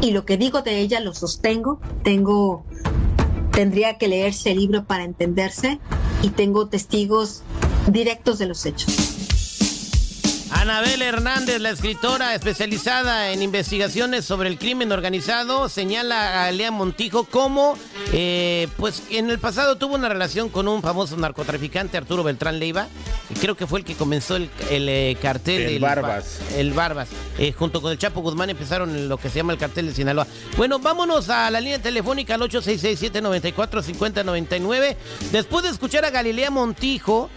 y lo que digo de ella lo sostengo. Tengo, tendría que leerse el libro para entenderse y tengo testigos directos de los hechos. Anabel Hernández, la escritora especializada en investigaciones sobre el crimen organizado, señala a Lea Montijo como, eh, pues en el pasado tuvo una relación con un famoso narcotraficante, Arturo Beltrán Leiva, creo que fue el que comenzó el, eh, cartel. El Barbas. El Barbas. Eh, junto con el Chapo Guzmán empezaron lo que se llama el cartel de Sinaloa. Bueno, vámonos a la línea telefónica al 866-794-5099. Después de escuchar a Galilea Montijo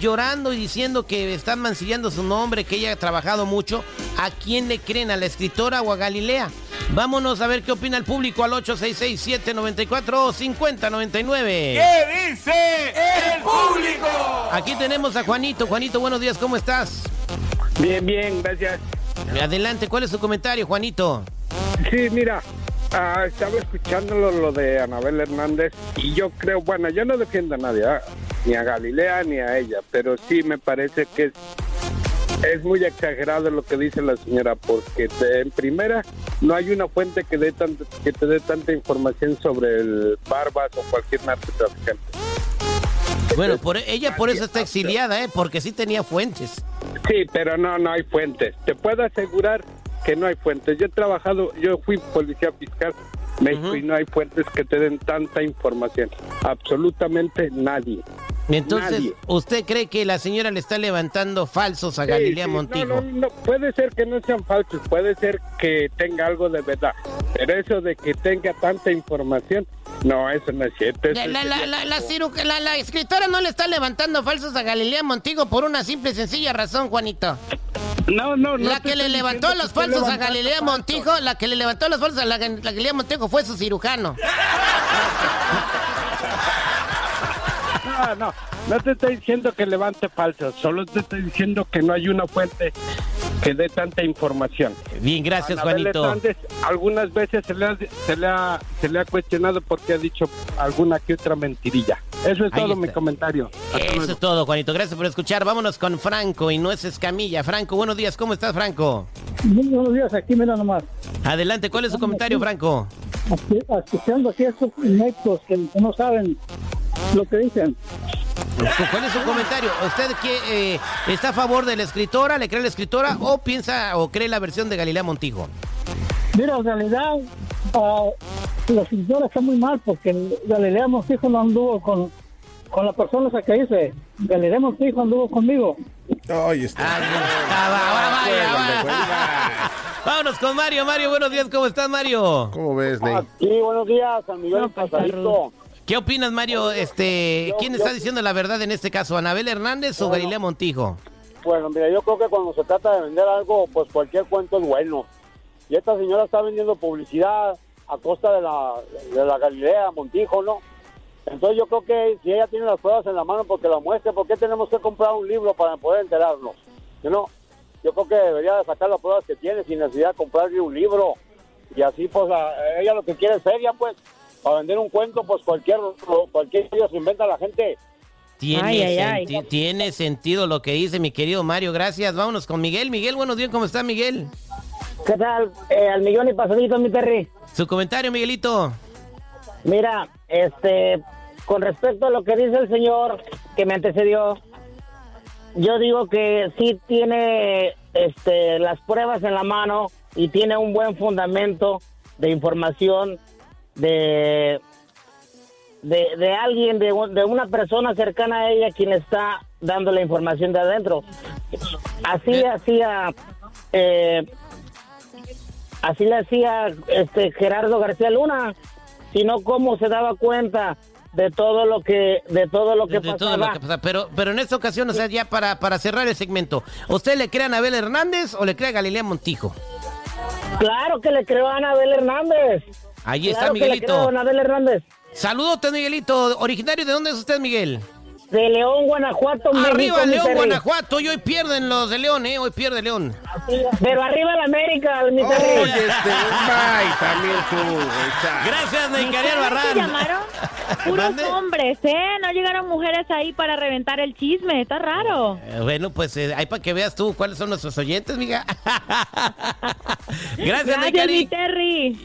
llorando y diciendo que están mancillando su nombre, que ella ha trabajado mucho, ¿a quién le creen? ¿A la escritora o a Galilea? Vámonos a ver qué opina el público al 866-794-5099. ¿Qué dice el público? Aquí tenemos a Juanito. Juanito, buenos días, ¿cómo estás? Bien, bien, gracias. Adelante, ¿cuál es su comentario, Juanito? Sí, mira, ah, estaba escuchando lo, de Anabel Hernández y yo creo, bueno, yo no defiendo a nadie, ah, ni a Galilea ni a ella, pero sí me parece que es es muy exagerado lo que dice la señora, porque en primera no hay una fuente que, dé que te dé tanta información sobre el Barbas o cualquier narcotraficante. Bueno, por, ella por eso está exiliada, ¿eh? porque sí tenía fuentes. Sí, pero no, no hay fuentes. Te puedo asegurar que no hay fuentes. Yo he trabajado, yo fui policía fiscal México y no hay fuentes que te den tanta información. Absolutamente nadie. Entonces, ¿usted cree que la señora le está levantando falsos a Galilea Montijo? No, no, puede ser que no sean falsos, puede ser que tenga algo de verdad, pero eso de que tenga tanta información, no, eso no es cierto. La, la, escritora no le está levantando falsos a Galilea Montijo por una simple y sencilla razón, Juanito. No, no, no. La que le levantó los falsos a Galilea Montijo, la que le levantó los falsos a la, Galilea Montijo fue su cirujano. No, no, no te estoy diciendo que levante falsos, solo te estoy diciendo que no hay una fuente que dé tanta información. Bien, gracias, Juanito. algunas veces se le, ha, se, le ha, se le ha cuestionado porque ha dicho alguna que otra mentirilla. Eso es todo mi comentario. Eso es todo, Juanito. Gracias por escuchar. Vámonos con Franco y no es Escamilla. Franco, buenos días. ¿Cómo estás, Franco? Muy buenos días. Aquí me da nomás. Adelante. ¿Cuál es su comentario, Franco? escuchando aquí estos ineptos que no saben lo que dicen. ¿Cuál es su comentario? ¿Usted que, eh, está a favor de la escritora, le cree la escritora o piensa o cree la versión de Galilea Montijo? Mira, en realidad uh, la escritora está muy mal porque Galilea Montijo no anduvo con, con la persona que dice. Galilea Montijo anduvo conmigo. Ay, está. Vámonos con Mario. Mario, buenos días. ¿Cómo estás, Mario? ¿Cómo ves, Ney? Sí, buenos días, San Miguel Pasadito. ¿Qué opinas, Mario? Este, ¿Quién está diciendo la verdad en este caso, Anabel Hernández o Galilea Montijo? Bueno, mira, yo creo que cuando se trata de vender algo, pues cualquier cuento es bueno. Y esta señora está vendiendo publicidad a costa de la, de la Galilea Montijo, ¿no? Entonces yo creo que si ella tiene las pruebas en la mano porque la muestre, ¿por qué tenemos que comprar un libro para poder enterarnos? ¿No? Yo creo que debería de sacar las pruebas que tiene sin necesidad de comprarle un libro. Y así, pues, ella lo que quiere es seria, pues para vender un cuento, pues cualquier, cualquier se inventa la gente. Tiene, tiene sentido lo que dice mi querido Mario. Gracias. Vámonos con Miguel. Miguel, buenos días. ¿Cómo está, Miguel? ¿Qué tal? Eh, al millón y pasadito, mi perri. Su comentario, Miguelito. Mira, este, con respecto a lo que dice el señor que me antecedió, yo digo que sí tiene este, las pruebas en la mano y tiene un buen fundamento de información de, de, alguien, de, de, una persona cercana a ella quien está dando la información de adentro. Así hacía, eh, así le hacía este Gerardo García Luna, sino cómo se daba cuenta de todo lo que de todo lo que, pasaba. Pero pero en esta ocasión, o sea, ya para, para cerrar el segmento, ¿usted le cree a Anabel Hernández o le cree a Galilea Montijo? Claro que le creo a Anabel Hernández. Ahí está Miguelito. Anabel Hernández. Saludos, Miguelito. ¿Originario de dónde es usted, Miguel? De León, Guanajuato, Arriba León, Guanajuato. Y hoy pierden los de León, ¿eh? Hoy pierde León. Pero arriba la América, mi Oye, este, también tú. Gracias, Neicariel Barran. llamaron? Puros hombres, ¿eh? No llegaron mujeres ahí para reventar el chisme. Está raro. Eh, bueno, pues eh, ahí para que veas tú cuáles son nuestros oyentes, mija. Gracias, Gracias, mi Terry.